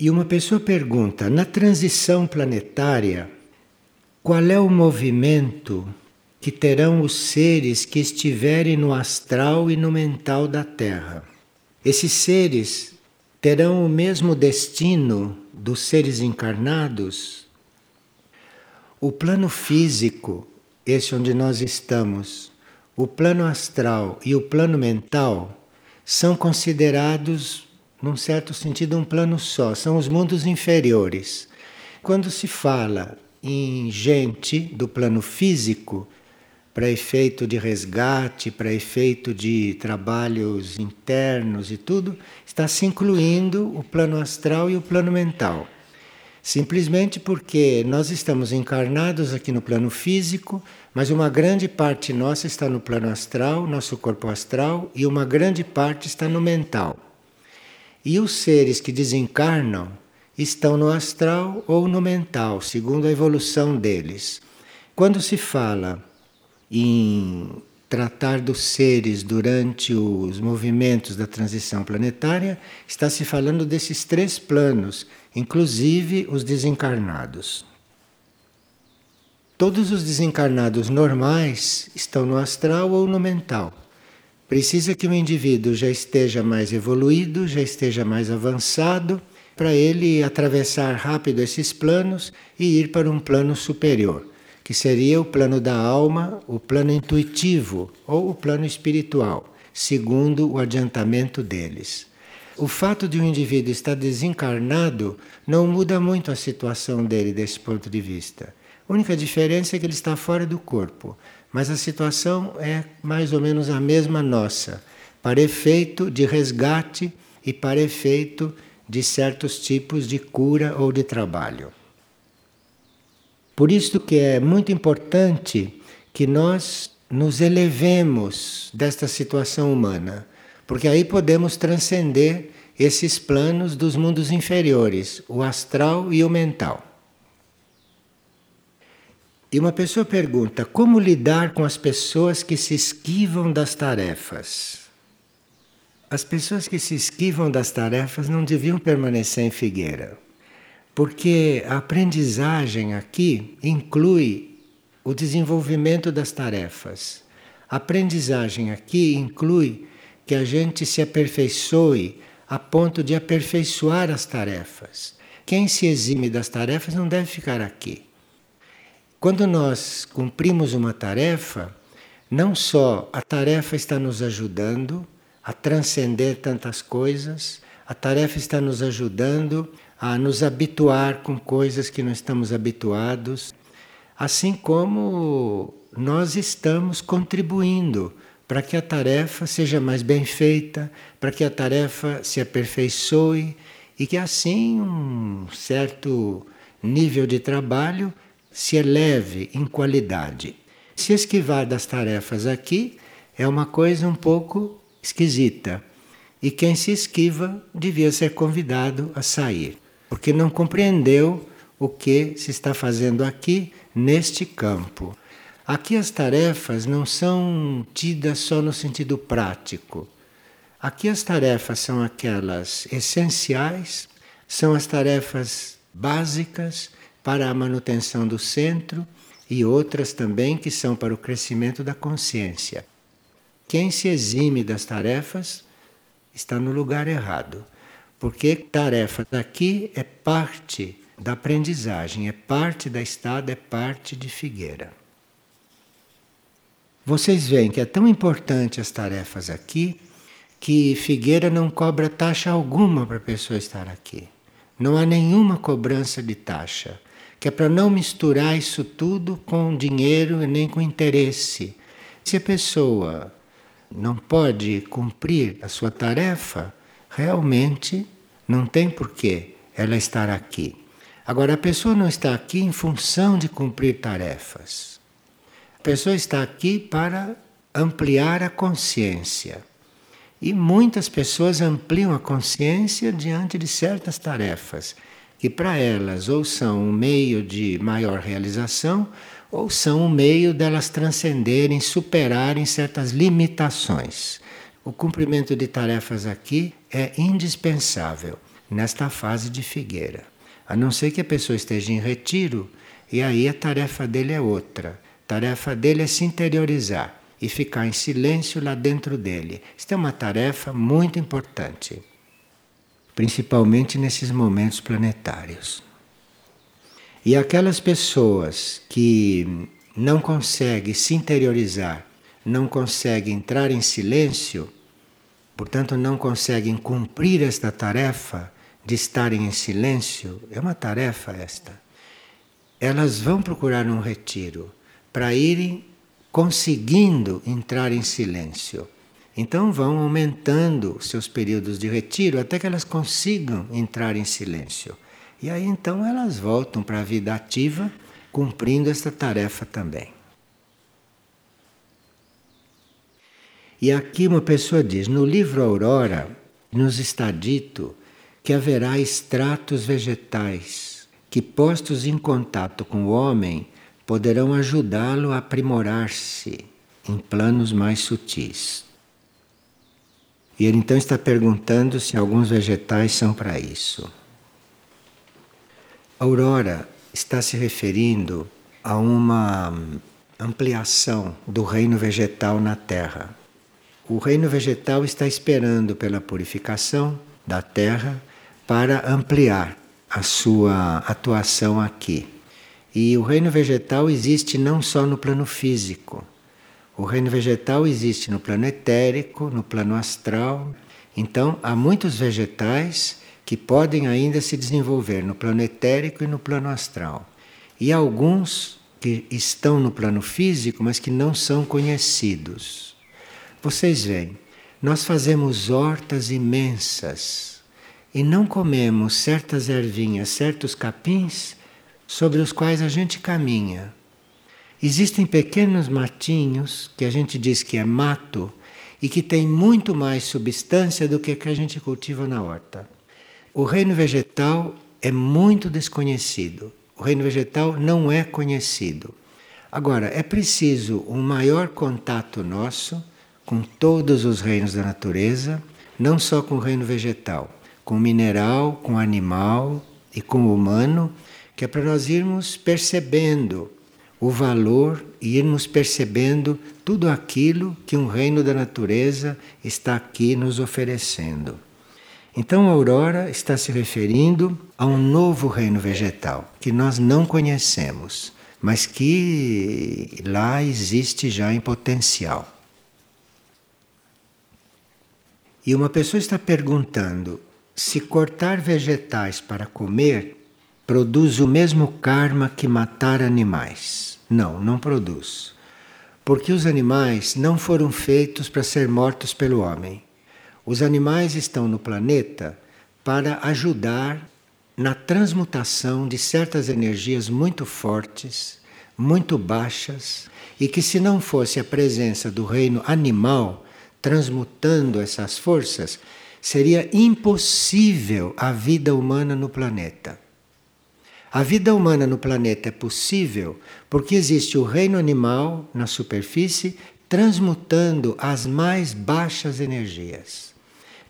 E uma pessoa pergunta: na transição planetária, qual é o movimento que terão os seres que estiverem no astral e no mental da Terra? Esses seres terão o mesmo destino dos seres encarnados? O plano físico, esse onde nós estamos, o plano astral e o plano mental são considerados num certo sentido, um plano só, são os mundos inferiores. Quando se fala em gente do plano físico, para efeito de resgate, para efeito de trabalhos internos e tudo, está se incluindo o plano astral e o plano mental. Simplesmente porque nós estamos encarnados aqui no plano físico, mas uma grande parte nossa está no plano astral, nosso corpo astral, e uma grande parte está no mental. E os seres que desencarnam estão no astral ou no mental, segundo a evolução deles. Quando se fala em tratar dos seres durante os movimentos da transição planetária, está se falando desses três planos, inclusive os desencarnados. Todos os desencarnados normais estão no astral ou no mental. Precisa que o indivíduo já esteja mais evoluído, já esteja mais avançado, para ele atravessar rápido esses planos e ir para um plano superior, que seria o plano da alma, o plano intuitivo ou o plano espiritual, segundo o adiantamento deles. O fato de um indivíduo estar desencarnado não muda muito a situação dele desse ponto de vista. A única diferença é que ele está fora do corpo mas a situação é mais ou menos a mesma nossa, para efeito de resgate e para efeito de certos tipos de cura ou de trabalho. Por isso que é muito importante que nós nos elevemos desta situação humana, porque aí podemos transcender esses planos dos mundos inferiores, o astral e o mental. E uma pessoa pergunta: como lidar com as pessoas que se esquivam das tarefas? As pessoas que se esquivam das tarefas não deviam permanecer em Figueira, porque a aprendizagem aqui inclui o desenvolvimento das tarefas. A aprendizagem aqui inclui que a gente se aperfeiçoe a ponto de aperfeiçoar as tarefas. Quem se exime das tarefas não deve ficar aqui. Quando nós cumprimos uma tarefa, não só a tarefa está nos ajudando a transcender tantas coisas, a tarefa está nos ajudando a nos habituar com coisas que não estamos habituados, assim como nós estamos contribuindo para que a tarefa seja mais bem feita, para que a tarefa se aperfeiçoe e que assim um certo nível de trabalho se eleve em qualidade. Se esquivar das tarefas aqui é uma coisa um pouco esquisita. E quem se esquiva devia ser convidado a sair, porque não compreendeu o que se está fazendo aqui neste campo. Aqui as tarefas não são tidas só no sentido prático. Aqui as tarefas são aquelas essenciais, são as tarefas básicas para a manutenção do centro e outras também que são para o crescimento da consciência. Quem se exime das tarefas está no lugar errado, porque tarefa daqui é parte da aprendizagem, é parte da estada, é parte de Figueira. Vocês veem que é tão importante as tarefas aqui que Figueira não cobra taxa alguma para a pessoa estar aqui. Não há nenhuma cobrança de taxa que é para não misturar isso tudo com dinheiro e nem com interesse. Se a pessoa não pode cumprir a sua tarefa, realmente não tem porquê ela estar aqui. Agora, a pessoa não está aqui em função de cumprir tarefas. A pessoa está aqui para ampliar a consciência. E muitas pessoas ampliam a consciência diante de certas tarefas que para elas ou são um meio de maior realização ou são um meio delas transcenderem, superarem certas limitações. O cumprimento de tarefas aqui é indispensável. nesta fase de figueira. A não ser que a pessoa esteja em retiro, e aí a tarefa dele é outra. A tarefa dele é se interiorizar e ficar em silêncio lá dentro dele. Isso é uma tarefa muito importante, principalmente nesses momentos planetários. E aquelas pessoas que não conseguem se interiorizar, não conseguem entrar em silêncio, portanto não conseguem cumprir esta tarefa de estarem em silêncio, é uma tarefa esta. Elas vão procurar um retiro para irem conseguindo entrar em silêncio. Então vão aumentando seus períodos de retiro até que elas consigam entrar em silêncio. E aí então elas voltam para a vida ativa, cumprindo esta tarefa também. E aqui uma pessoa diz: no livro Aurora, nos está dito que haverá extratos vegetais que, postos em contato com o homem, poderão ajudá-lo a aprimorar-se em planos mais sutis. E ele então está perguntando se alguns vegetais são para isso. Aurora está se referindo a uma ampliação do reino vegetal na Terra. O reino vegetal está esperando pela purificação da Terra para ampliar a sua atuação aqui. E o reino vegetal existe não só no plano físico. O reino vegetal existe no plano etérico, no plano astral. Então, há muitos vegetais que podem ainda se desenvolver no plano etérico e no plano astral. E alguns que estão no plano físico, mas que não são conhecidos. Vocês veem, nós fazemos hortas imensas e não comemos certas ervinhas, certos capins sobre os quais a gente caminha. Existem pequenos matinhos que a gente diz que é mato e que tem muito mais substância do que que a gente cultiva na horta. O reino vegetal é muito desconhecido. O reino vegetal não é conhecido. Agora, é preciso um maior contato nosso com todos os reinos da natureza, não só com o reino vegetal, com o mineral, com o animal e com o humano, que é para nós irmos percebendo o valor e irmos percebendo tudo aquilo que um reino da natureza está aqui nos oferecendo. Então a aurora está se referindo a um novo reino vegetal que nós não conhecemos, mas que lá existe já em potencial. E uma pessoa está perguntando se cortar vegetais para comer produz o mesmo karma que matar animais. Não, não produz. Porque os animais não foram feitos para ser mortos pelo homem. Os animais estão no planeta para ajudar na transmutação de certas energias muito fortes, muito baixas, e que se não fosse a presença do reino animal transmutando essas forças, seria impossível a vida humana no planeta. A vida humana no planeta é possível porque existe o reino animal na superfície transmutando as mais baixas energias.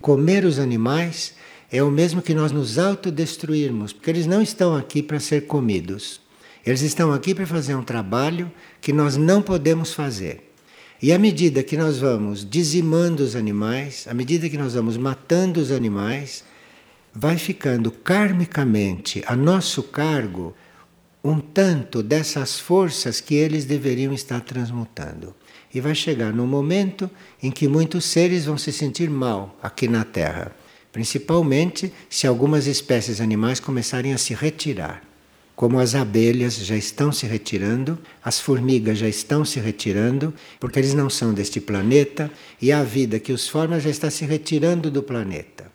Comer os animais é o mesmo que nós nos autodestruirmos, porque eles não estão aqui para ser comidos. Eles estão aqui para fazer um trabalho que nós não podemos fazer. E à medida que nós vamos dizimando os animais, à medida que nós vamos matando os animais, vai ficando karmicamente a nosso cargo um tanto dessas forças que eles deveriam estar transmutando. E vai chegar no momento em que muitos seres vão se sentir mal aqui na Terra, principalmente se algumas espécies animais começarem a se retirar. Como as abelhas já estão se retirando, as formigas já estão se retirando, porque eles não são deste planeta e a vida que os forma já está se retirando do planeta.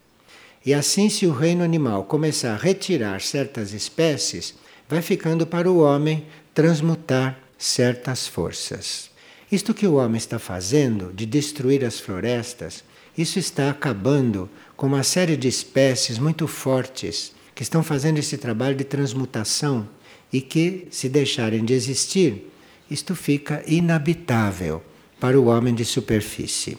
E assim, se o reino animal começar a retirar certas espécies, vai ficando para o homem transmutar certas forças. Isto que o homem está fazendo, de destruir as florestas, isso está acabando com uma série de espécies muito fortes que estão fazendo esse trabalho de transmutação e que, se deixarem de existir, isto fica inabitável para o homem de superfície.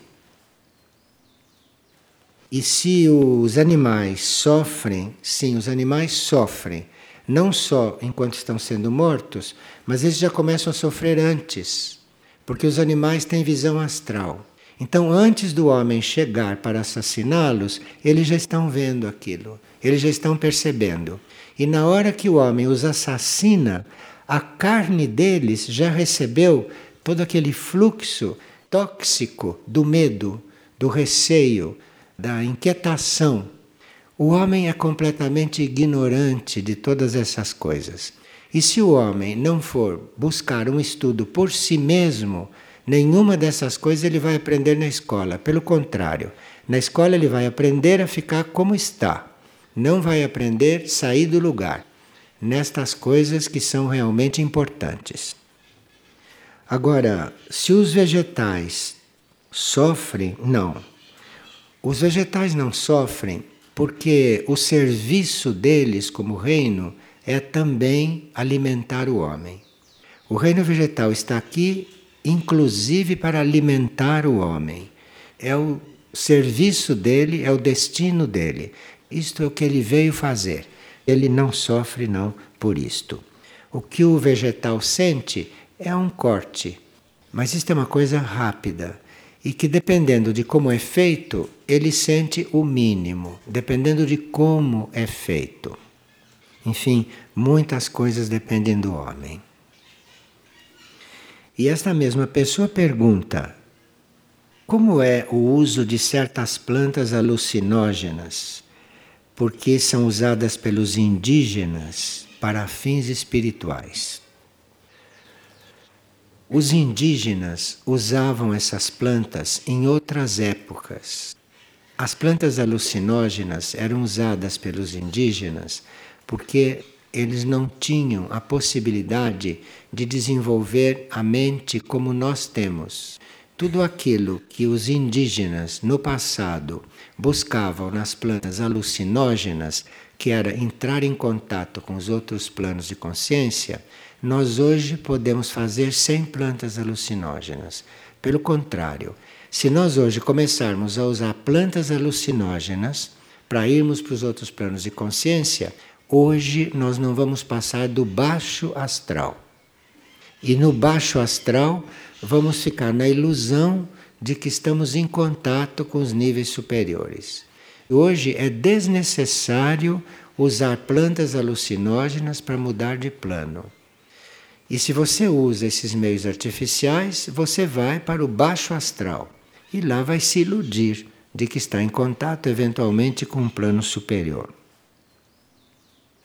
E se os animais sofrem, sim, os animais sofrem, não só enquanto estão sendo mortos, mas eles já começam a sofrer antes, porque os animais têm visão astral. Então, antes do homem chegar para assassiná-los, eles já estão vendo aquilo, eles já estão percebendo. E na hora que o homem os assassina, a carne deles já recebeu todo aquele fluxo tóxico do medo, do receio, da inquietação. O homem é completamente ignorante de todas essas coisas. E se o homem não for buscar um estudo por si mesmo, nenhuma dessas coisas ele vai aprender na escola. Pelo contrário, na escola ele vai aprender a ficar como está. Não vai aprender sair do lugar nestas coisas que são realmente importantes. Agora, se os vegetais sofrem, não. Os vegetais não sofrem porque o serviço deles como reino é também alimentar o homem. O reino vegetal está aqui, inclusive, para alimentar o homem. É o serviço dele, é o destino dele. Isto é o que ele veio fazer. Ele não sofre, não, por isto. O que o vegetal sente é um corte, mas isto é uma coisa rápida e que dependendo de como é feito, ele sente o mínimo, dependendo de como é feito. Enfim, muitas coisas dependem do homem. E esta mesma pessoa pergunta: como é o uso de certas plantas alucinógenas? Porque são usadas pelos indígenas para fins espirituais. Os indígenas usavam essas plantas em outras épocas. As plantas alucinógenas eram usadas pelos indígenas porque eles não tinham a possibilidade de desenvolver a mente como nós temos. Tudo aquilo que os indígenas no passado buscavam nas plantas alucinógenas, que era entrar em contato com os outros planos de consciência, nós hoje podemos fazer sem plantas alucinógenas. Pelo contrário, se nós hoje começarmos a usar plantas alucinógenas para irmos para os outros planos de consciência, hoje nós não vamos passar do baixo astral. E no baixo astral vamos ficar na ilusão de que estamos em contato com os níveis superiores. Hoje é desnecessário usar plantas alucinógenas para mudar de plano. E se você usa esses meios artificiais, você vai para o baixo astral e lá vai se iludir de que está em contato eventualmente com um plano superior.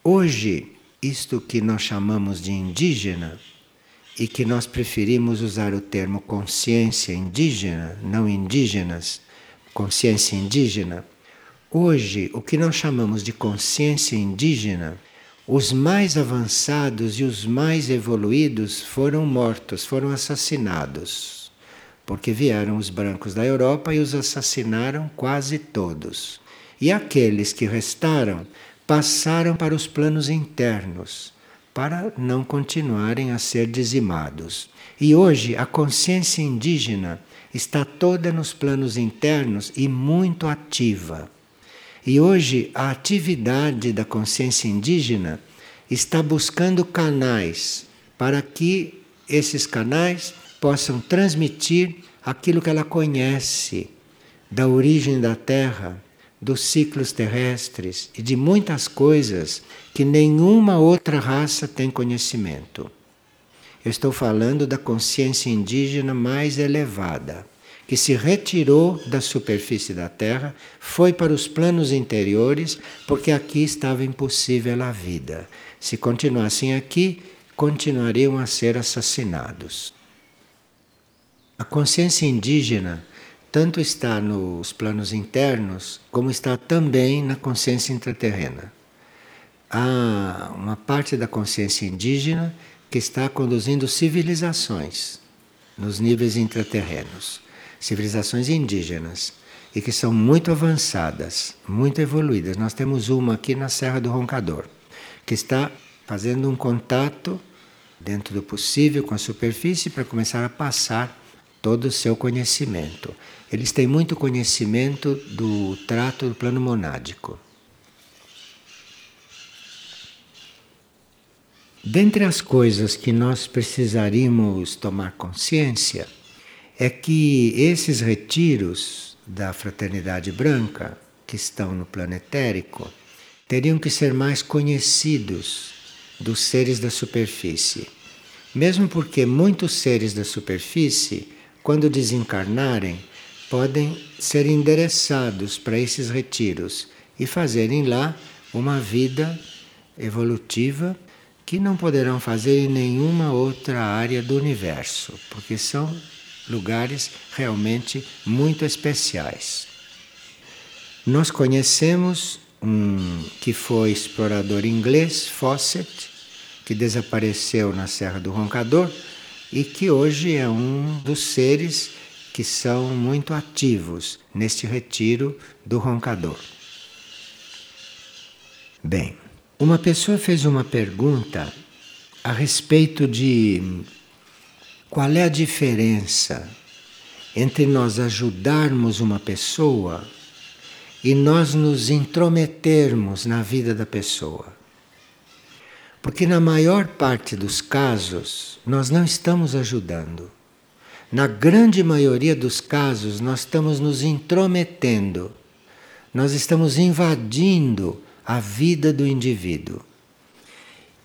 Hoje, isto que nós chamamos de indígena e que nós preferimos usar o termo consciência indígena, não indígenas, consciência indígena. Hoje, o que nós chamamos de consciência indígena os mais avançados e os mais evoluídos foram mortos, foram assassinados, porque vieram os brancos da Europa e os assassinaram quase todos. E aqueles que restaram passaram para os planos internos, para não continuarem a ser dizimados. E hoje a consciência indígena está toda nos planos internos e muito ativa. E hoje a atividade da consciência indígena está buscando canais para que esses canais possam transmitir aquilo que ela conhece da origem da Terra, dos ciclos terrestres e de muitas coisas que nenhuma outra raça tem conhecimento. Eu estou falando da consciência indígena mais elevada que se retirou da superfície da Terra, foi para os planos interiores, porque aqui estava impossível a vida. Se continuassem aqui, continuariam a ser assassinados. A consciência indígena tanto está nos planos internos, como está também na consciência intraterrena. Há uma parte da consciência indígena que está conduzindo civilizações nos níveis intraterrenos civilizações indígenas e que são muito avançadas, muito evoluídas. Nós temos uma aqui na Serra do Roncador, que está fazendo um contato dentro do possível com a superfície para começar a passar todo o seu conhecimento. Eles têm muito conhecimento do trato do plano monádico. Dentre as coisas que nós precisaríamos tomar consciência é que esses retiros da Fraternidade Branca, que estão no plano etérico, teriam que ser mais conhecidos dos seres da superfície. Mesmo porque muitos seres da superfície, quando desencarnarem, podem ser endereçados para esses retiros e fazerem lá uma vida evolutiva que não poderão fazer em nenhuma outra área do universo, porque são lugares realmente muito especiais. Nós conhecemos um que foi explorador inglês, Fawcett, que desapareceu na Serra do Roncador e que hoje é um dos seres que são muito ativos neste retiro do Roncador. Bem, uma pessoa fez uma pergunta a respeito de qual é a diferença entre nós ajudarmos uma pessoa e nós nos intrometermos na vida da pessoa. Porque na maior parte dos casos nós não estamos ajudando. Na grande maioria dos casos nós estamos nos intrometendo. Nós estamos invadindo a vida do indivíduo.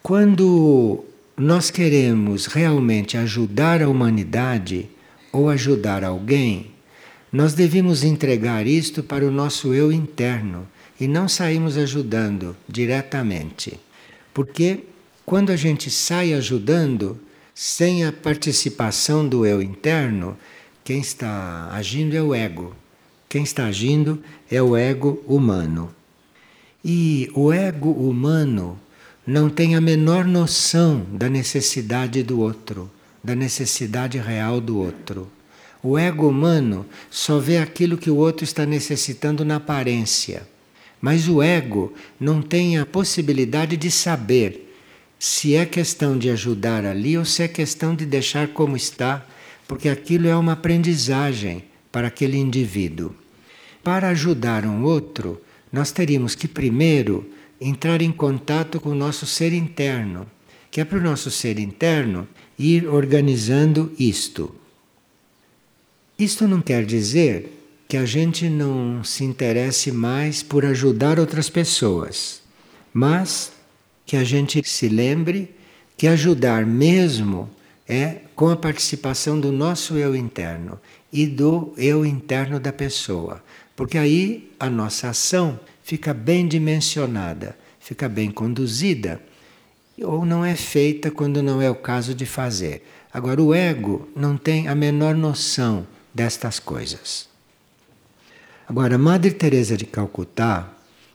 Quando nós queremos realmente ajudar a humanidade ou ajudar alguém, nós devemos entregar isto para o nosso eu interno e não sairmos ajudando diretamente. Porque quando a gente sai ajudando sem a participação do eu interno, quem está agindo é o ego. Quem está agindo é o ego humano. E o ego humano não tem a menor noção da necessidade do outro, da necessidade real do outro. O ego humano só vê aquilo que o outro está necessitando na aparência. Mas o ego não tem a possibilidade de saber se é questão de ajudar ali ou se é questão de deixar como está, porque aquilo é uma aprendizagem para aquele indivíduo. Para ajudar um outro, nós teríamos que primeiro entrar em contato com o nosso ser interno, que é para o nosso ser interno ir organizando isto. Isto não quer dizer que a gente não se interesse mais por ajudar outras pessoas, mas que a gente se lembre que ajudar mesmo é com a participação do nosso eu interno e do eu interno da pessoa. Porque aí a nossa ação fica bem dimensionada, fica bem conduzida, ou não é feita quando não é o caso de fazer. Agora, o ego não tem a menor noção destas coisas. Agora, Madre Teresa de Calcutá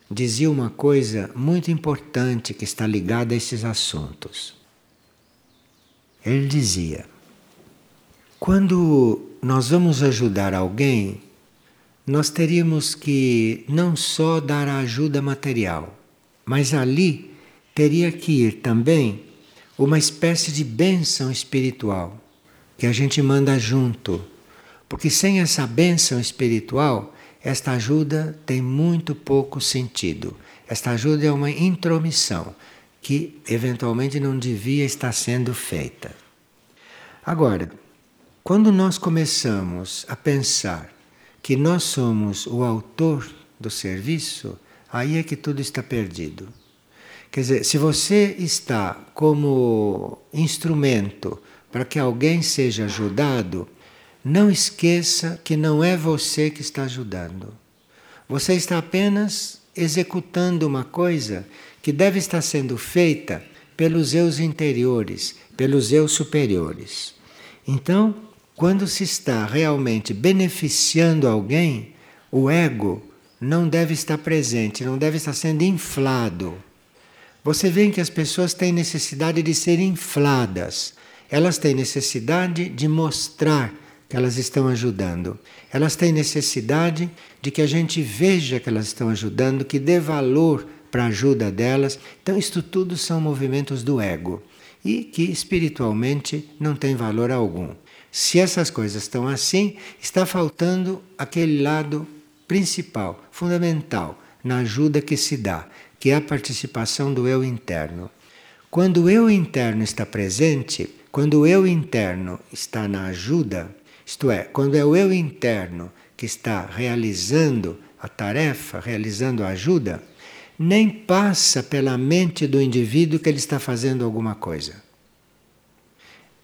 dizia uma coisa muito importante que está ligada a esses assuntos. Ele dizia: quando nós vamos ajudar alguém, nós teríamos que não só dar a ajuda material, mas ali teria que ir também uma espécie de bênção espiritual que a gente manda junto. Porque sem essa bênção espiritual, esta ajuda tem muito pouco sentido. Esta ajuda é uma intromissão que eventualmente não devia estar sendo feita. Agora, quando nós começamos a pensar que nós somos o autor do serviço, aí é que tudo está perdido. Quer dizer, se você está como instrumento para que alguém seja ajudado, não esqueça que não é você que está ajudando. Você está apenas executando uma coisa que deve estar sendo feita pelos eus interiores, pelos eus superiores. Então, quando se está realmente beneficiando alguém, o ego não deve estar presente, não deve estar sendo inflado. Você vê que as pessoas têm necessidade de ser infladas. Elas têm necessidade de mostrar que elas estão ajudando. Elas têm necessidade de que a gente veja que elas estão ajudando, que dê valor para a ajuda delas. Então, isto tudo são movimentos do ego e que espiritualmente não tem valor algum. Se essas coisas estão assim, está faltando aquele lado principal, fundamental, na ajuda que se dá, que é a participação do eu interno. Quando o eu interno está presente, quando o eu interno está na ajuda, isto é, quando é o eu interno que está realizando a tarefa, realizando a ajuda, nem passa pela mente do indivíduo que ele está fazendo alguma coisa.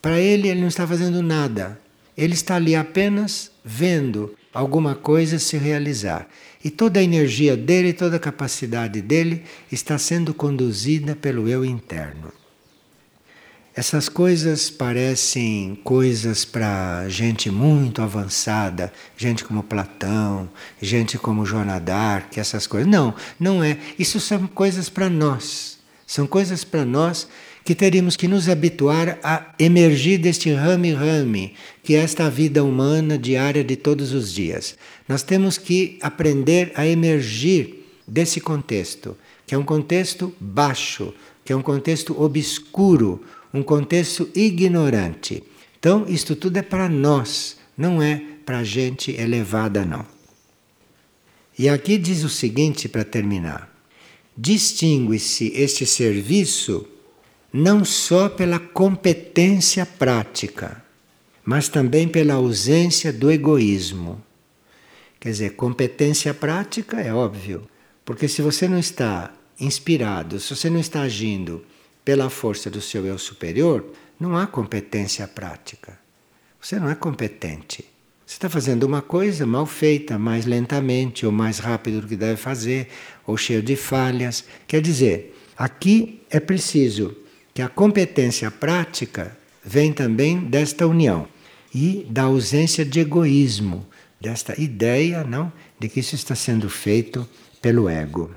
Para ele, ele não está fazendo nada. Ele está ali apenas vendo alguma coisa se realizar. E toda a energia dele, toda a capacidade dele está sendo conduzida pelo eu interno. Essas coisas parecem coisas para gente muito avançada, gente como Platão, gente como Joana d'Arc, essas coisas. Não, não é. Isso são coisas para nós. São coisas para nós que teríamos que nos habituar a emergir deste rame-rame, que é esta vida humana diária de todos os dias. Nós temos que aprender a emergir desse contexto, que é um contexto baixo, que é um contexto obscuro, um contexto ignorante. Então, isto tudo é para nós, não é para gente elevada, não. E aqui diz o seguinte para terminar: distingue-se este serviço não só pela competência prática, mas também pela ausência do egoísmo. Quer dizer, competência prática é óbvio, porque se você não está inspirado, se você não está agindo pela força do seu eu superior, não há competência prática. Você não é competente. Você está fazendo uma coisa mal feita, mais lentamente, ou mais rápido do que deve fazer, ou cheio de falhas. Quer dizer, aqui é preciso que a competência prática vem também desta união e da ausência de egoísmo, desta ideia, não, de que isso está sendo feito pelo ego.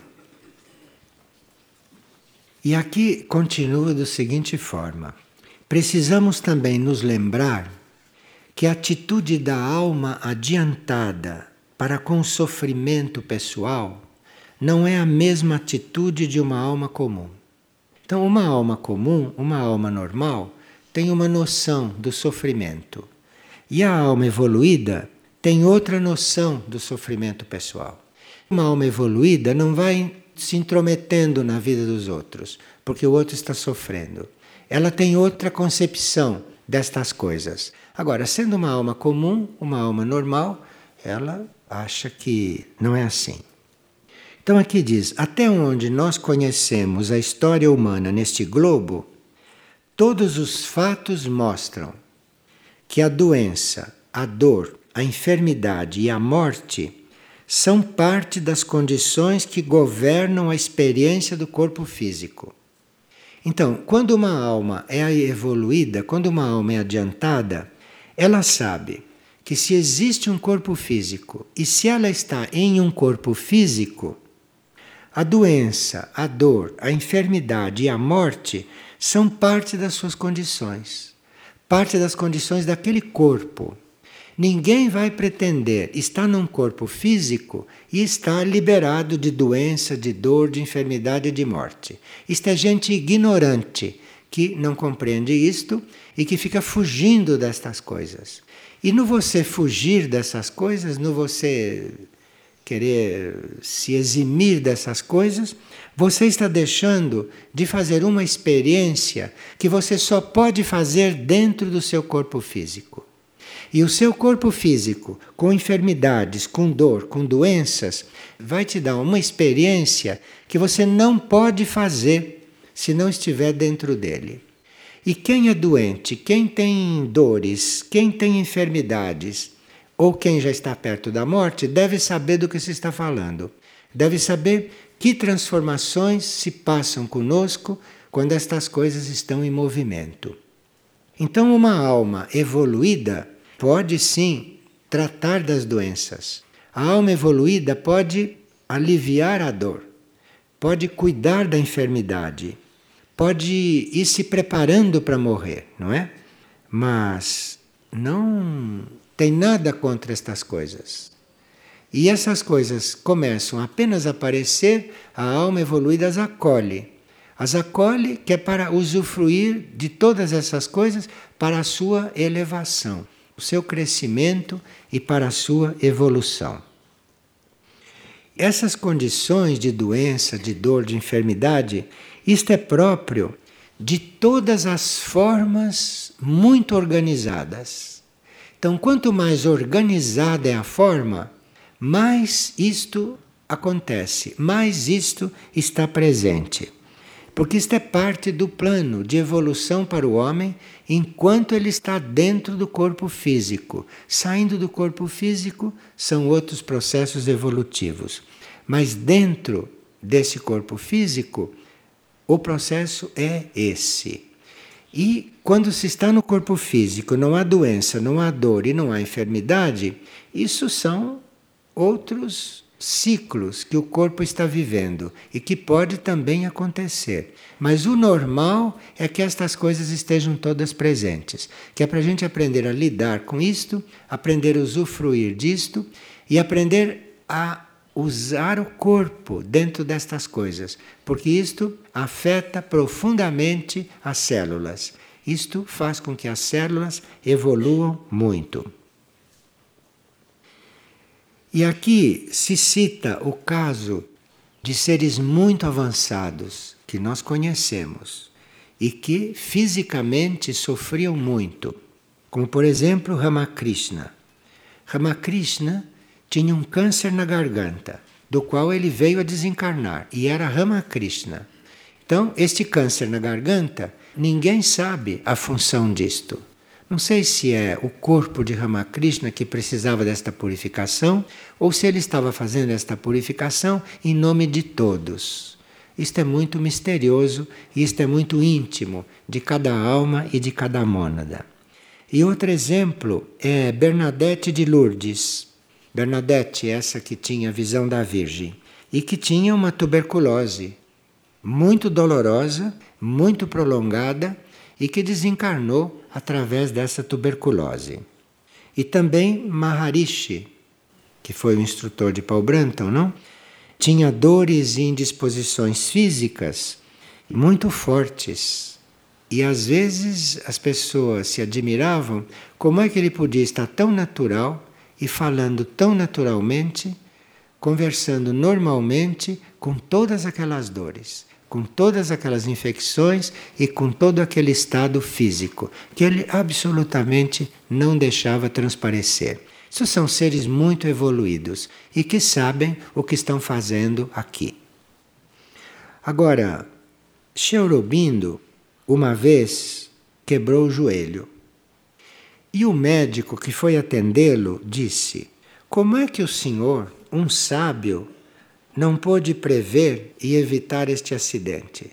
E aqui continua da seguinte forma: precisamos também nos lembrar que a atitude da alma adiantada para com o sofrimento pessoal não é a mesma atitude de uma alma comum. Então, uma alma comum, uma alma normal, tem uma noção do sofrimento. E a alma evoluída tem outra noção do sofrimento pessoal. Uma alma evoluída não vai se intrometendo na vida dos outros, porque o outro está sofrendo. Ela tem outra concepção destas coisas. Agora, sendo uma alma comum, uma alma normal, ela acha que não é assim. Então aqui diz: até onde nós conhecemos a história humana neste globo, todos os fatos mostram que a doença, a dor, a enfermidade e a morte são parte das condições que governam a experiência do corpo físico. Então, quando uma alma é evoluída, quando uma alma é adiantada, ela sabe que se existe um corpo físico e se ela está em um corpo físico, a doença, a dor, a enfermidade e a morte são parte das suas condições, parte das condições daquele corpo. Ninguém vai pretender estar num corpo físico e estar liberado de doença, de dor, de enfermidade e de morte. Isto é gente ignorante que não compreende isto e que fica fugindo destas coisas. E no você fugir dessas coisas, no você querer se eximir dessas coisas, você está deixando de fazer uma experiência que você só pode fazer dentro do seu corpo físico. E o seu corpo físico, com enfermidades, com dor, com doenças, vai te dar uma experiência que você não pode fazer se não estiver dentro dele. E quem é doente, quem tem dores, quem tem enfermidades, ou quem já está perto da morte, deve saber do que se está falando. Deve saber que transformações se passam conosco quando estas coisas estão em movimento. Então, uma alma evoluída pode sim tratar das doenças. A alma evoluída pode aliviar a dor, pode cuidar da enfermidade, pode ir se preparando para morrer, não é? Mas não tem nada contra estas coisas. E essas coisas começam apenas a aparecer, a alma evoluída as acolhe. As acolhe que é para usufruir de todas essas coisas para a sua elevação o seu crescimento e para a sua evolução. Essas condições de doença, de dor, de enfermidade, isto é próprio de todas as formas muito organizadas. Então, quanto mais organizada é a forma, mais isto acontece, mais isto está presente. Porque isto é parte do plano de evolução para o homem enquanto ele está dentro do corpo físico. Saindo do corpo físico são outros processos evolutivos. Mas dentro desse corpo físico, o processo é esse. E quando se está no corpo físico, não há doença, não há dor e não há enfermidade, isso são outros ciclos que o corpo está vivendo e que pode também acontecer. Mas o normal é que estas coisas estejam todas presentes, que é para a gente aprender a lidar com isto, aprender a usufruir disto e aprender a usar o corpo dentro destas coisas, porque isto afeta profundamente as células. Isto faz com que as células evoluam muito. E aqui se cita o caso de seres muito avançados que nós conhecemos e que fisicamente sofriam muito, como por exemplo Ramakrishna. Ramakrishna tinha um câncer na garganta, do qual ele veio a desencarnar, e era Ramakrishna. Então, este câncer na garganta, ninguém sabe a função disto. Não sei se é o corpo de Ramakrishna que precisava desta purificação ou se ele estava fazendo esta purificação em nome de todos. Isto é muito misterioso e isto é muito íntimo de cada alma e de cada mônada. E outro exemplo é Bernadette de Lourdes. Bernadette, essa que tinha a visão da Virgem e que tinha uma tuberculose muito dolorosa, muito prolongada e que desencarnou através dessa tuberculose. E também Maharishi, que foi o instrutor de Paul Branton, não? Tinha dores e indisposições físicas muito fortes. E às vezes as pessoas se admiravam como é que ele podia estar tão natural e falando tão naturalmente, conversando normalmente com todas aquelas dores com todas aquelas infecções e com todo aquele estado físico que ele absolutamente não deixava transparecer. Isso são seres muito evoluídos e que sabem o que estão fazendo aqui. Agora, Cheurobindo, uma vez, quebrou o joelho. E o médico que foi atendê-lo disse: Como é que o senhor, um sábio, não pôde prever e evitar este acidente.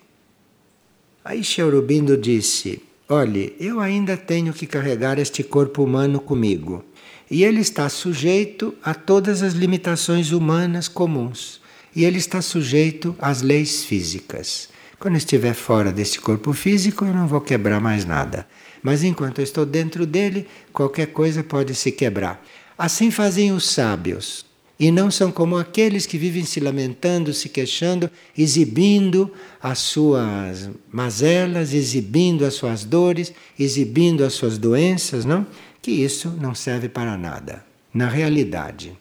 Aí Cherubindo disse: Olhe, eu ainda tenho que carregar este corpo humano comigo. E ele está sujeito a todas as limitações humanas comuns. E ele está sujeito às leis físicas. Quando estiver fora deste corpo físico, eu não vou quebrar mais nada. Mas enquanto eu estou dentro dele, qualquer coisa pode se quebrar. Assim fazem os sábios e não são como aqueles que vivem se lamentando, se queixando, exibindo as suas mazelas, exibindo as suas dores, exibindo as suas doenças, não? Que isso não serve para nada, na realidade.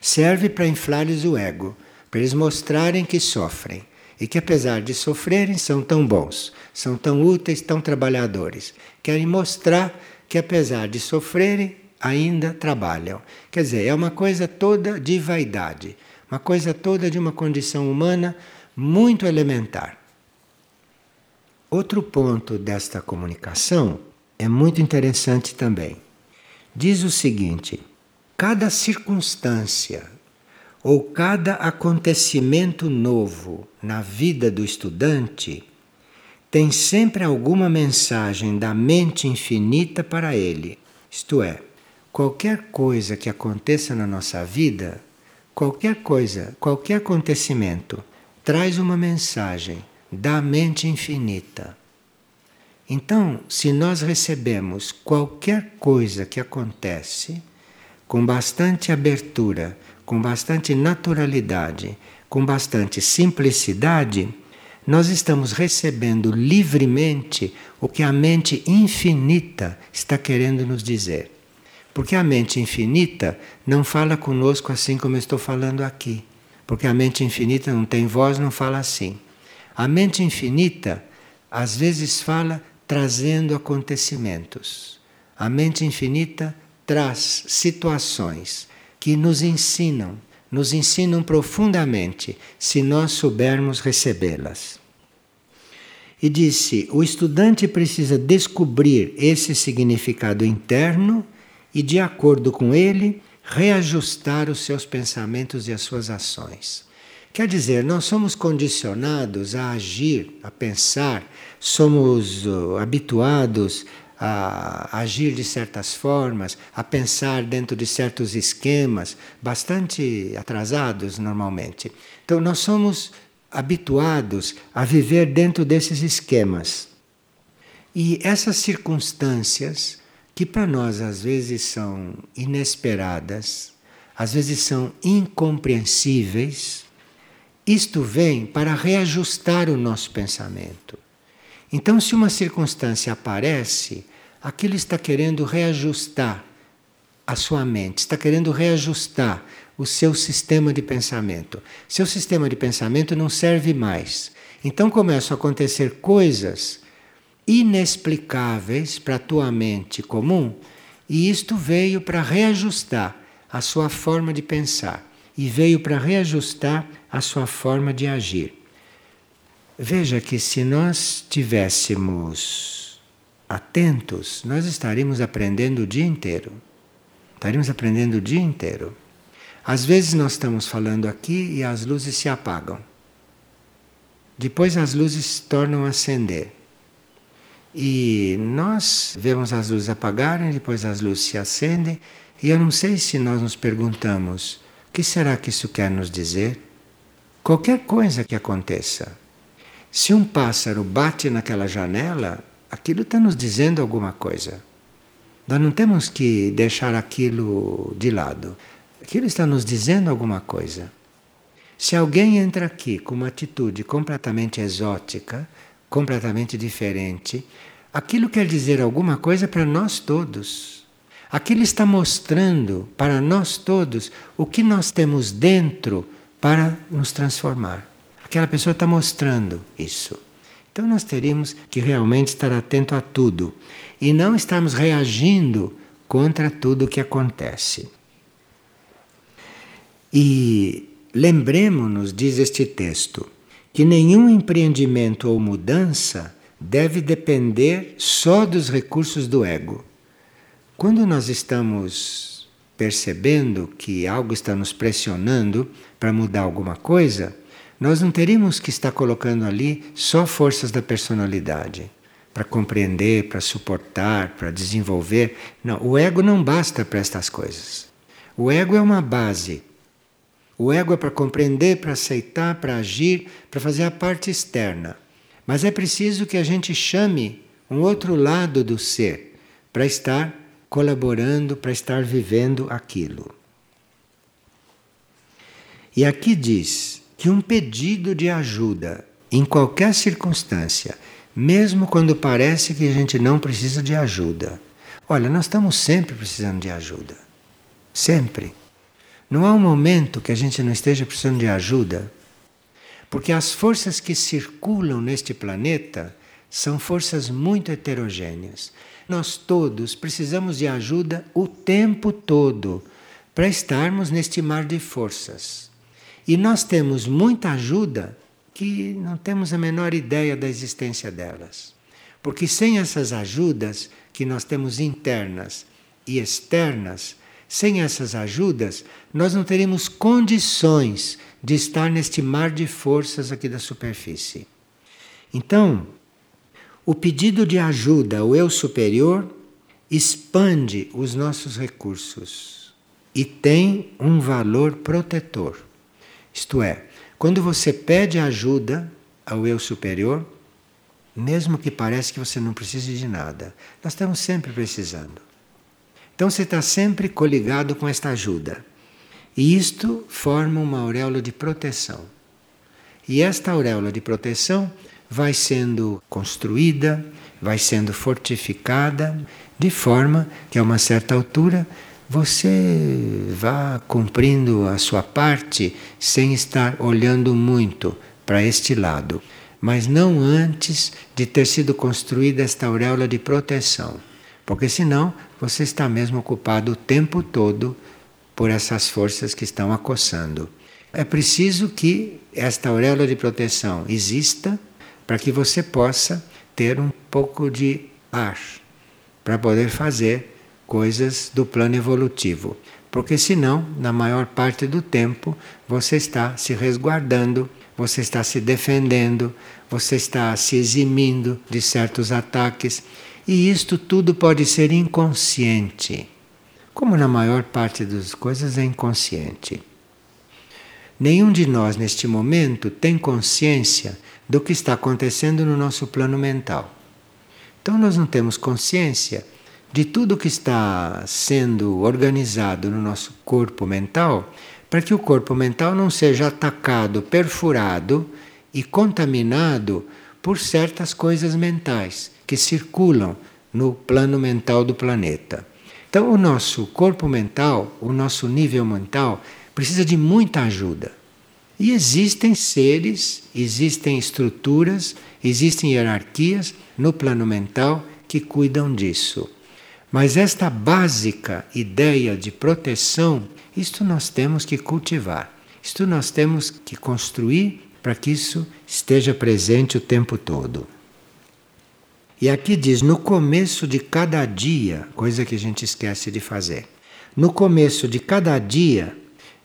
Serve para inflar-lhes o ego, para eles mostrarem que sofrem e que apesar de sofrerem são tão bons, são tão úteis, tão trabalhadores. Querem mostrar que apesar de sofrerem ainda trabalham. Quer dizer, é uma coisa toda de vaidade, uma coisa toda de uma condição humana muito elementar. Outro ponto desta comunicação é muito interessante também. Diz o seguinte: cada circunstância ou cada acontecimento novo na vida do estudante tem sempre alguma mensagem da mente infinita para ele. Isto é, qualquer coisa que aconteça na nossa vida, qualquer coisa, qualquer acontecimento, traz uma mensagem da mente infinita. Então, se nós recebemos qualquer coisa que acontece com bastante abertura, com bastante naturalidade, com bastante simplicidade, nós estamos recebendo livremente o que a mente infinita está querendo nos dizer. Porque a mente infinita não fala conosco assim como eu estou falando aqui. Porque a mente infinita não tem voz, não fala assim. A mente infinita às vezes fala trazendo acontecimentos. A mente infinita traz situações que nos ensinam, nos ensinam profundamente, se nós soubermos recebê-las. E disse: o estudante precisa descobrir esse significado interno e, de acordo com ele, reajustar os seus pensamentos e as suas ações. Quer dizer, nós somos condicionados a agir, a pensar, somos uh, habituados a agir de certas formas, a pensar dentro de certos esquemas, bastante atrasados normalmente. Então, nós somos habituados a viver dentro desses esquemas. E essas circunstâncias, que para nós às vezes são inesperadas, às vezes são incompreensíveis, isto vem para reajustar o nosso pensamento. Então, se uma circunstância aparece, aquilo está querendo reajustar a sua mente, está querendo reajustar o seu sistema de pensamento. Seu sistema de pensamento não serve mais. Então começam a acontecer coisas inexplicáveis para a tua mente comum, e isto veio para reajustar a sua forma de pensar e veio para reajustar a sua forma de agir. Veja que se nós tivéssemos atentos, nós estaríamos aprendendo o dia inteiro. Estaríamos aprendendo o dia inteiro. Às vezes nós estamos falando aqui e as luzes se apagam. Depois as luzes tornam a acender. E nós vemos as luzes apagarem, depois as luzes se acendem, e eu não sei se nós nos perguntamos: o que será que isso quer nos dizer? Qualquer coisa que aconteça. Se um pássaro bate naquela janela, aquilo está nos dizendo alguma coisa. Nós não temos que deixar aquilo de lado. Aquilo está nos dizendo alguma coisa. Se alguém entra aqui com uma atitude completamente exótica, completamente diferente, aquilo quer dizer alguma coisa para nós todos. Aquilo está mostrando para nós todos o que nós temos dentro para nos transformar. Aquela pessoa está mostrando isso. Então nós teríamos que realmente estar atento a tudo e não estarmos reagindo contra tudo o que acontece. E lembremos-nos, diz este texto, que nenhum empreendimento ou mudança deve depender só dos recursos do ego. Quando nós estamos percebendo que algo está nos pressionando para mudar alguma coisa, nós não teríamos que estar colocando ali só forças da personalidade para compreender, para suportar, para desenvolver. Não, o ego não basta para estas coisas. O ego é uma base o ego é para compreender, para aceitar, para agir, para fazer a parte externa. Mas é preciso que a gente chame um outro lado do ser para estar colaborando, para estar vivendo aquilo. E aqui diz que um pedido de ajuda em qualquer circunstância, mesmo quando parece que a gente não precisa de ajuda. Olha, nós estamos sempre precisando de ajuda. Sempre. Não há um momento que a gente não esteja precisando de ajuda, porque as forças que circulam neste planeta são forças muito heterogêneas. Nós todos precisamos de ajuda o tempo todo para estarmos neste mar de forças. E nós temos muita ajuda que não temos a menor ideia da existência delas. Porque sem essas ajudas que nós temos internas e externas, sem essas ajudas, nós não teríamos condições de estar neste mar de forças aqui da superfície. Então, o pedido de ajuda ao eu superior expande os nossos recursos e tem um valor protetor. Isto é, quando você pede ajuda ao eu superior, mesmo que pareça que você não precise de nada, nós estamos sempre precisando. Então você está sempre coligado com esta ajuda. E isto forma uma auréola de proteção. E esta auréola de proteção vai sendo construída, vai sendo fortificada, de forma que a uma certa altura você vá cumprindo a sua parte sem estar olhando muito para este lado, mas não antes de ter sido construída esta auréola de proteção, porque senão você está mesmo ocupado o tempo todo por essas forças que estão acossando. É preciso que esta auréola de proteção exista para que você possa ter um pouco de ar para poder fazer coisas do plano evolutivo. Porque senão, na maior parte do tempo, você está se resguardando, você está se defendendo, você está se eximindo de certos ataques, e isto tudo pode ser inconsciente. Como na maior parte das coisas é inconsciente. Nenhum de nós neste momento tem consciência do que está acontecendo no nosso plano mental. Então nós não temos consciência de tudo que está sendo organizado no nosso corpo mental, para que o corpo mental não seja atacado, perfurado e contaminado por certas coisas mentais que circulam no plano mental do planeta. Então, o nosso corpo mental, o nosso nível mental, precisa de muita ajuda. E existem seres, existem estruturas, existem hierarquias no plano mental que cuidam disso. Mas esta básica ideia de proteção, isto nós temos que cultivar. Isto nós temos que construir para que isso esteja presente o tempo todo. E aqui diz: no começo de cada dia, coisa que a gente esquece de fazer. No começo de cada dia,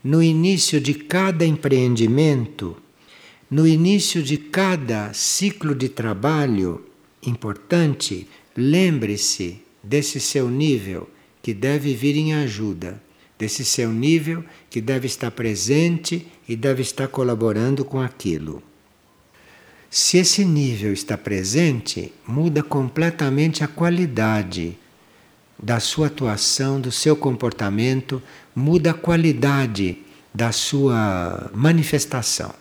no início de cada empreendimento, no início de cada ciclo de trabalho importante, lembre-se desse seu nível que deve vir em ajuda, desse seu nível que deve estar presente e deve estar colaborando com aquilo. Se esse nível está presente, muda completamente a qualidade da sua atuação, do seu comportamento, muda a qualidade da sua manifestação.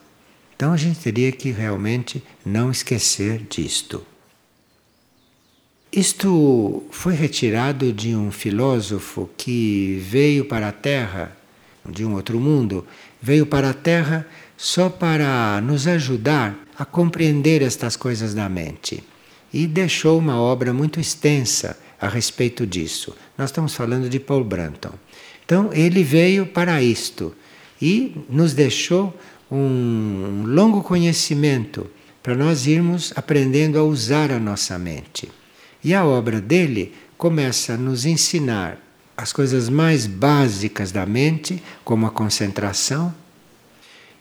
Então a gente teria que realmente não esquecer disto. Isto foi retirado de um filósofo que veio para a Terra, de um outro mundo, veio para a Terra só para nos ajudar a compreender estas coisas da mente. E deixou uma obra muito extensa a respeito disso. Nós estamos falando de Paul Branton. Então, ele veio para isto e nos deixou um longo conhecimento para nós irmos aprendendo a usar a nossa mente. E a obra dele começa a nos ensinar as coisas mais básicas da mente, como a concentração,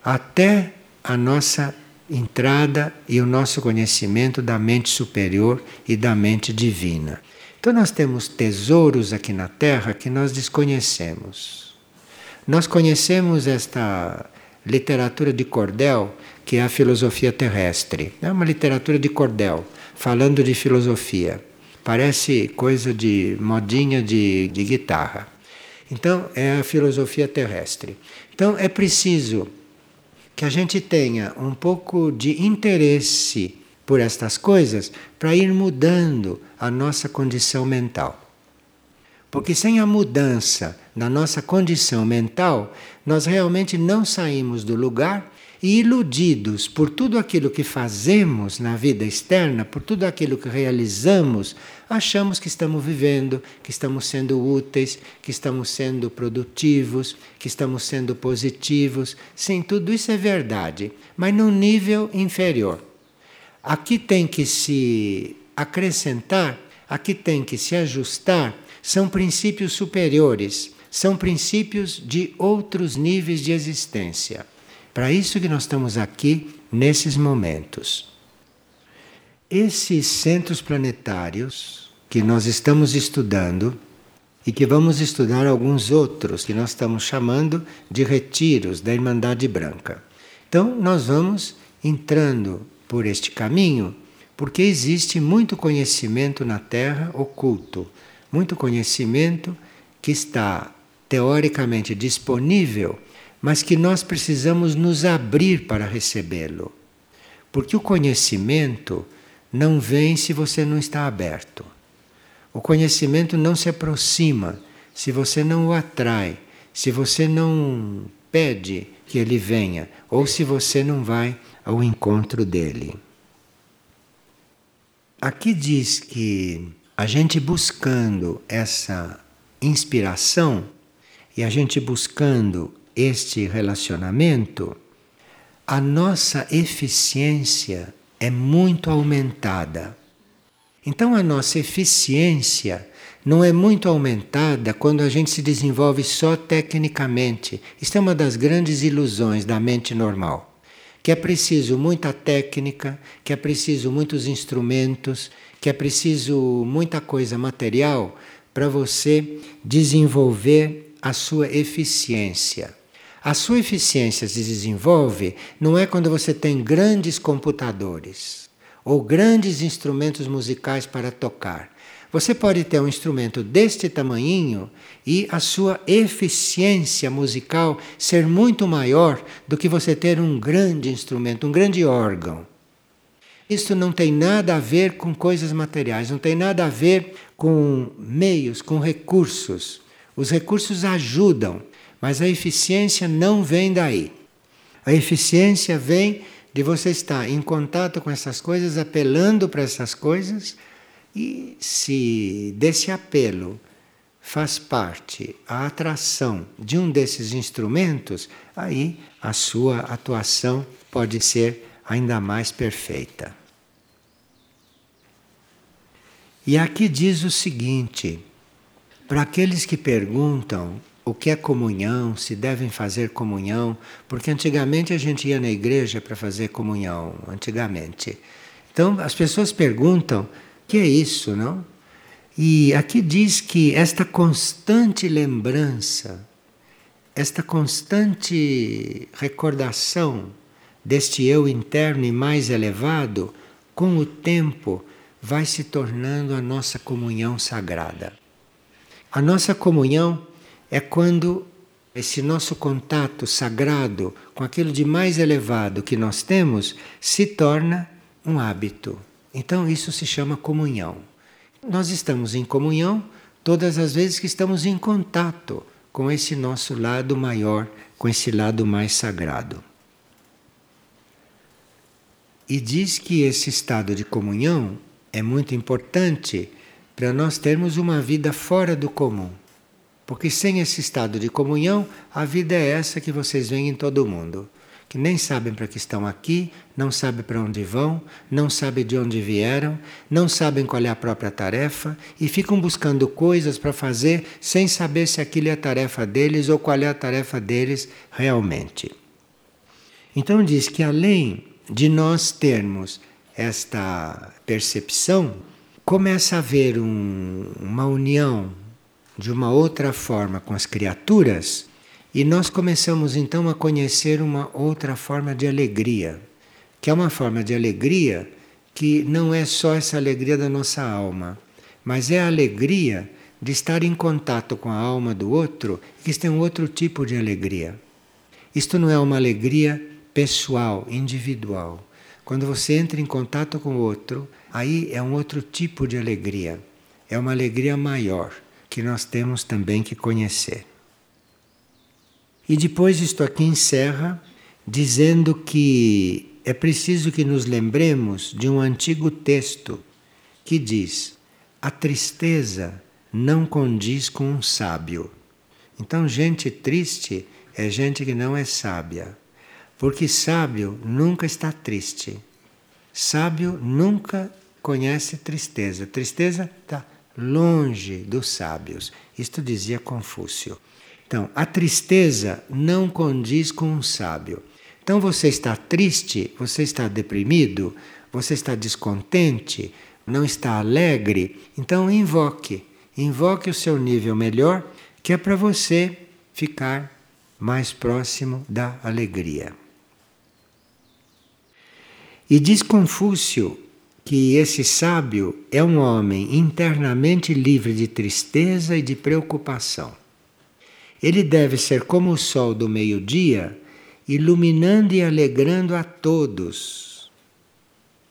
até a nossa entrada e o nosso conhecimento da mente superior e da mente divina. Então, nós temos tesouros aqui na Terra que nós desconhecemos. Nós conhecemos esta literatura de cordel, que é a filosofia terrestre. É uma literatura de cordel, falando de filosofia. Parece coisa de modinha de, de guitarra. Então, é a filosofia terrestre. Então, é preciso que a gente tenha um pouco de interesse por estas coisas para ir mudando a nossa condição mental. Porque sem a mudança na nossa condição mental, nós realmente não saímos do lugar e iludidos por tudo aquilo que fazemos na vida externa, por tudo aquilo que realizamos, achamos que estamos vivendo, que estamos sendo úteis, que estamos sendo produtivos, que estamos sendo positivos. Sim, tudo isso é verdade, mas num nível inferior. Aqui tem que se acrescentar, aqui tem que se ajustar, são princípios superiores, são princípios de outros níveis de existência. Para isso que nós estamos aqui nesses momentos. Esses centros planetários que nós estamos estudando e que vamos estudar alguns outros que nós estamos chamando de retiros da Irmandade Branca. Então, nós vamos entrando por este caminho, porque existe muito conhecimento na Terra oculto, muito conhecimento que está teoricamente disponível, mas que nós precisamos nos abrir para recebê-lo. Porque o conhecimento não vem se você não está aberto. O conhecimento não se aproxima se você não o atrai, se você não pede que ele venha, ou se você não vai ao encontro dele. Aqui diz que a gente buscando essa inspiração e a gente buscando este relacionamento, a nossa eficiência é muito aumentada. Então, a nossa eficiência não é muito aumentada quando a gente se desenvolve só tecnicamente. Isso é uma das grandes ilusões da mente normal. Que é preciso muita técnica, que é preciso muitos instrumentos, que é preciso muita coisa material para você desenvolver a sua eficiência. A sua eficiência se desenvolve não é quando você tem grandes computadores ou grandes instrumentos musicais para tocar. Você pode ter um instrumento deste tamanhinho e a sua eficiência musical ser muito maior do que você ter um grande instrumento, um grande órgão. Isso não tem nada a ver com coisas materiais, não tem nada a ver com meios, com recursos. Os recursos ajudam, mas a eficiência não vem daí. A eficiência vem de você estar em contato com essas coisas, apelando para essas coisas e se desse apelo faz parte a atração de um desses instrumentos, aí a sua atuação pode ser ainda mais perfeita. E aqui diz o seguinte: para aqueles que perguntam o que é comunhão, se devem fazer comunhão, porque antigamente a gente ia na igreja para fazer comunhão, antigamente. Então as pessoas perguntam que é isso, não? E aqui diz que esta constante lembrança, esta constante recordação deste eu interno e mais elevado, com o tempo vai se tornando a nossa comunhão sagrada. A nossa comunhão é quando esse nosso contato sagrado com aquilo de mais elevado que nós temos se torna um hábito. Então isso se chama comunhão. Nós estamos em comunhão todas as vezes que estamos em contato com esse nosso lado maior, com esse lado mais sagrado. E diz que esse estado de comunhão é muito importante para nós termos uma vida fora do comum. Porque sem esse estado de comunhão, a vida é essa que vocês veem em todo o mundo que nem sabem para que estão aqui, não sabem para onde vão, não sabem de onde vieram, não sabem qual é a própria tarefa e ficam buscando coisas para fazer sem saber se aquilo é a tarefa deles ou qual é a tarefa deles realmente. Então diz que além de nós termos esta percepção, começa a haver um, uma união de uma outra forma com as criaturas e nós começamos então a conhecer uma outra forma de alegria, que é uma forma de alegria que não é só essa alegria da nossa alma, mas é a alegria de estar em contato com a alma do outro, que tem um outro tipo de alegria. Isto não é uma alegria pessoal, individual. Quando você entra em contato com o outro, aí é um outro tipo de alegria. É uma alegria maior que nós temos também que conhecer. E depois isto aqui encerra dizendo que é preciso que nos lembremos de um antigo texto que diz: a tristeza não condiz com um sábio. Então, gente triste é gente que não é sábia, porque sábio nunca está triste. Sábio nunca conhece tristeza. Tristeza está longe dos sábios. Isto dizia Confúcio. Então, a tristeza não condiz com um sábio. Então, você está triste, você está deprimido, você está descontente, não está alegre. Então, invoque. Invoque o seu nível melhor, que é para você ficar mais próximo da alegria. E diz Confúcio que esse sábio é um homem internamente livre de tristeza e de preocupação. Ele deve ser como o sol do meio-dia, iluminando e alegrando a todos.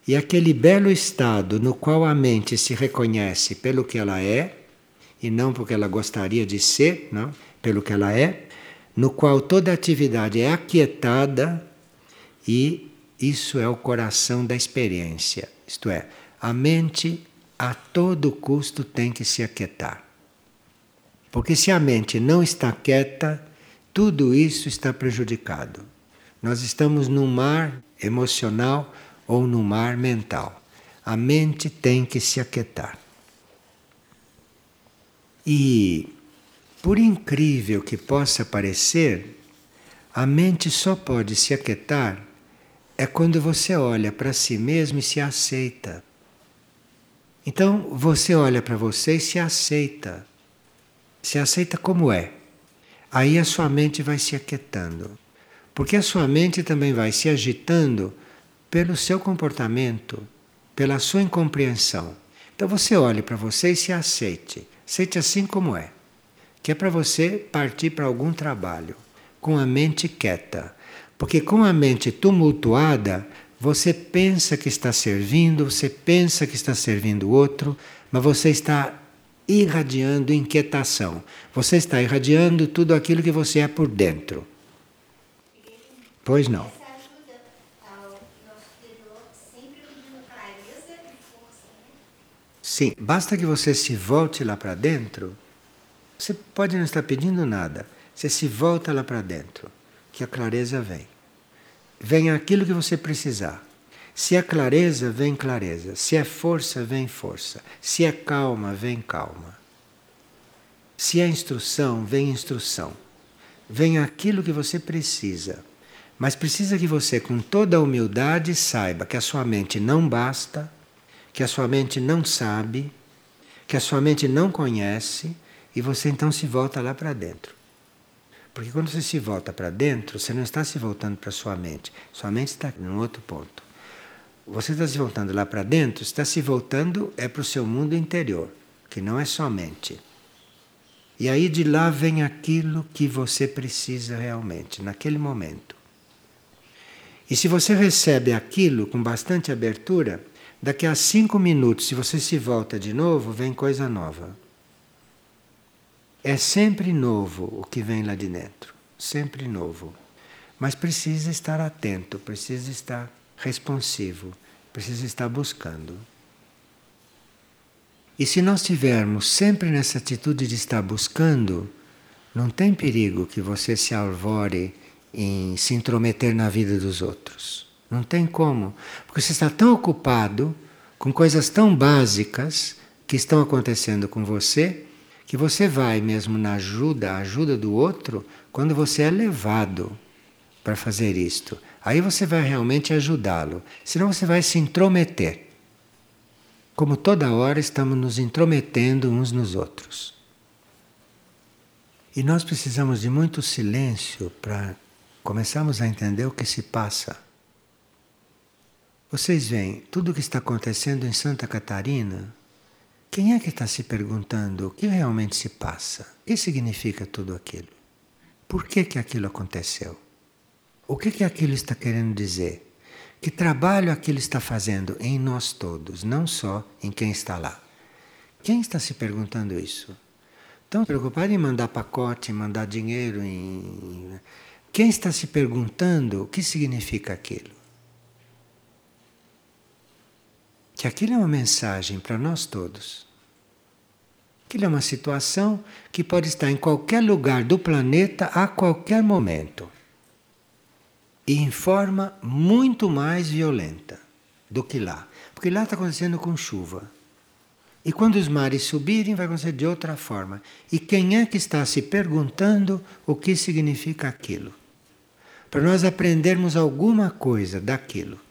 E aquele belo estado no qual a mente se reconhece pelo que ela é e não porque ela gostaria de ser, não, pelo que ela é, no qual toda atividade é aquietada e isso é o coração da experiência. Isto é, a mente a todo custo tem que se aquietar. Porque se a mente não está quieta, tudo isso está prejudicado. Nós estamos num mar emocional ou no mar mental. A mente tem que se aquietar. E, por incrível que possa parecer, a mente só pode se aquietar é quando você olha para si mesmo e se aceita. Então, você olha para você e se aceita. Se aceita como é. Aí a sua mente vai se aquietando. Porque a sua mente também vai se agitando pelo seu comportamento, pela sua incompreensão. Então você olhe para você e se aceite. Aceite assim como é. Que é para você partir para algum trabalho, com a mente quieta. Porque com a mente tumultuada, você pensa que está servindo, você pensa que está servindo o outro, mas você está irradiando inquietação. Você está irradiando tudo aquilo que você é por dentro. Pois não. Sim, basta que você se volte lá para dentro. Você pode não estar pedindo nada. Você se volta lá para dentro, que a clareza vem. Vem aquilo que você precisar. Se é clareza, vem clareza. Se é força, vem força. Se é calma, vem calma. Se é instrução, vem instrução. Vem aquilo que você precisa. Mas precisa que você, com toda a humildade, saiba que a sua mente não basta que a sua mente não sabe, que a sua mente não conhece, e você então se volta lá para dentro. Porque quando você se volta para dentro, você não está se voltando para sua mente. Sua mente está em outro ponto. Você está se voltando lá para dentro, está se voltando é para o seu mundo interior, que não é só mente. E aí de lá vem aquilo que você precisa realmente, naquele momento. E se você recebe aquilo com bastante abertura, Daqui a cinco minutos, se você se volta de novo, vem coisa nova. É sempre novo o que vem lá de dentro, sempre novo. Mas precisa estar atento, precisa estar responsivo, precisa estar buscando. E se nós tivermos sempre nessa atitude de estar buscando, não tem perigo que você se arvore em se intrometer na vida dos outros. Não tem como. Porque você está tão ocupado com coisas tão básicas que estão acontecendo com você, que você vai mesmo na ajuda, a ajuda do outro, quando você é levado para fazer isto. Aí você vai realmente ajudá-lo. Senão você vai se intrometer. Como toda hora estamos nos intrometendo uns nos outros. E nós precisamos de muito silêncio para começarmos a entender o que se passa. Vocês veem tudo o que está acontecendo em Santa Catarina? Quem é que está se perguntando o que realmente se passa? O que significa tudo aquilo? Por que, que aquilo aconteceu? O que, que aquilo está querendo dizer? Que trabalho aquilo está fazendo em nós todos, não só em quem está lá? Quem está se perguntando isso? Estão preocupados em mandar pacote, em mandar dinheiro? Em... Quem está se perguntando o que significa aquilo? Que aquilo é uma mensagem para nós todos. Aquilo é uma situação que pode estar em qualquer lugar do planeta a qualquer momento. E em forma muito mais violenta do que lá. Porque lá está acontecendo com chuva. E quando os mares subirem, vai acontecer de outra forma. E quem é que está se perguntando o que significa aquilo? Para nós aprendermos alguma coisa daquilo.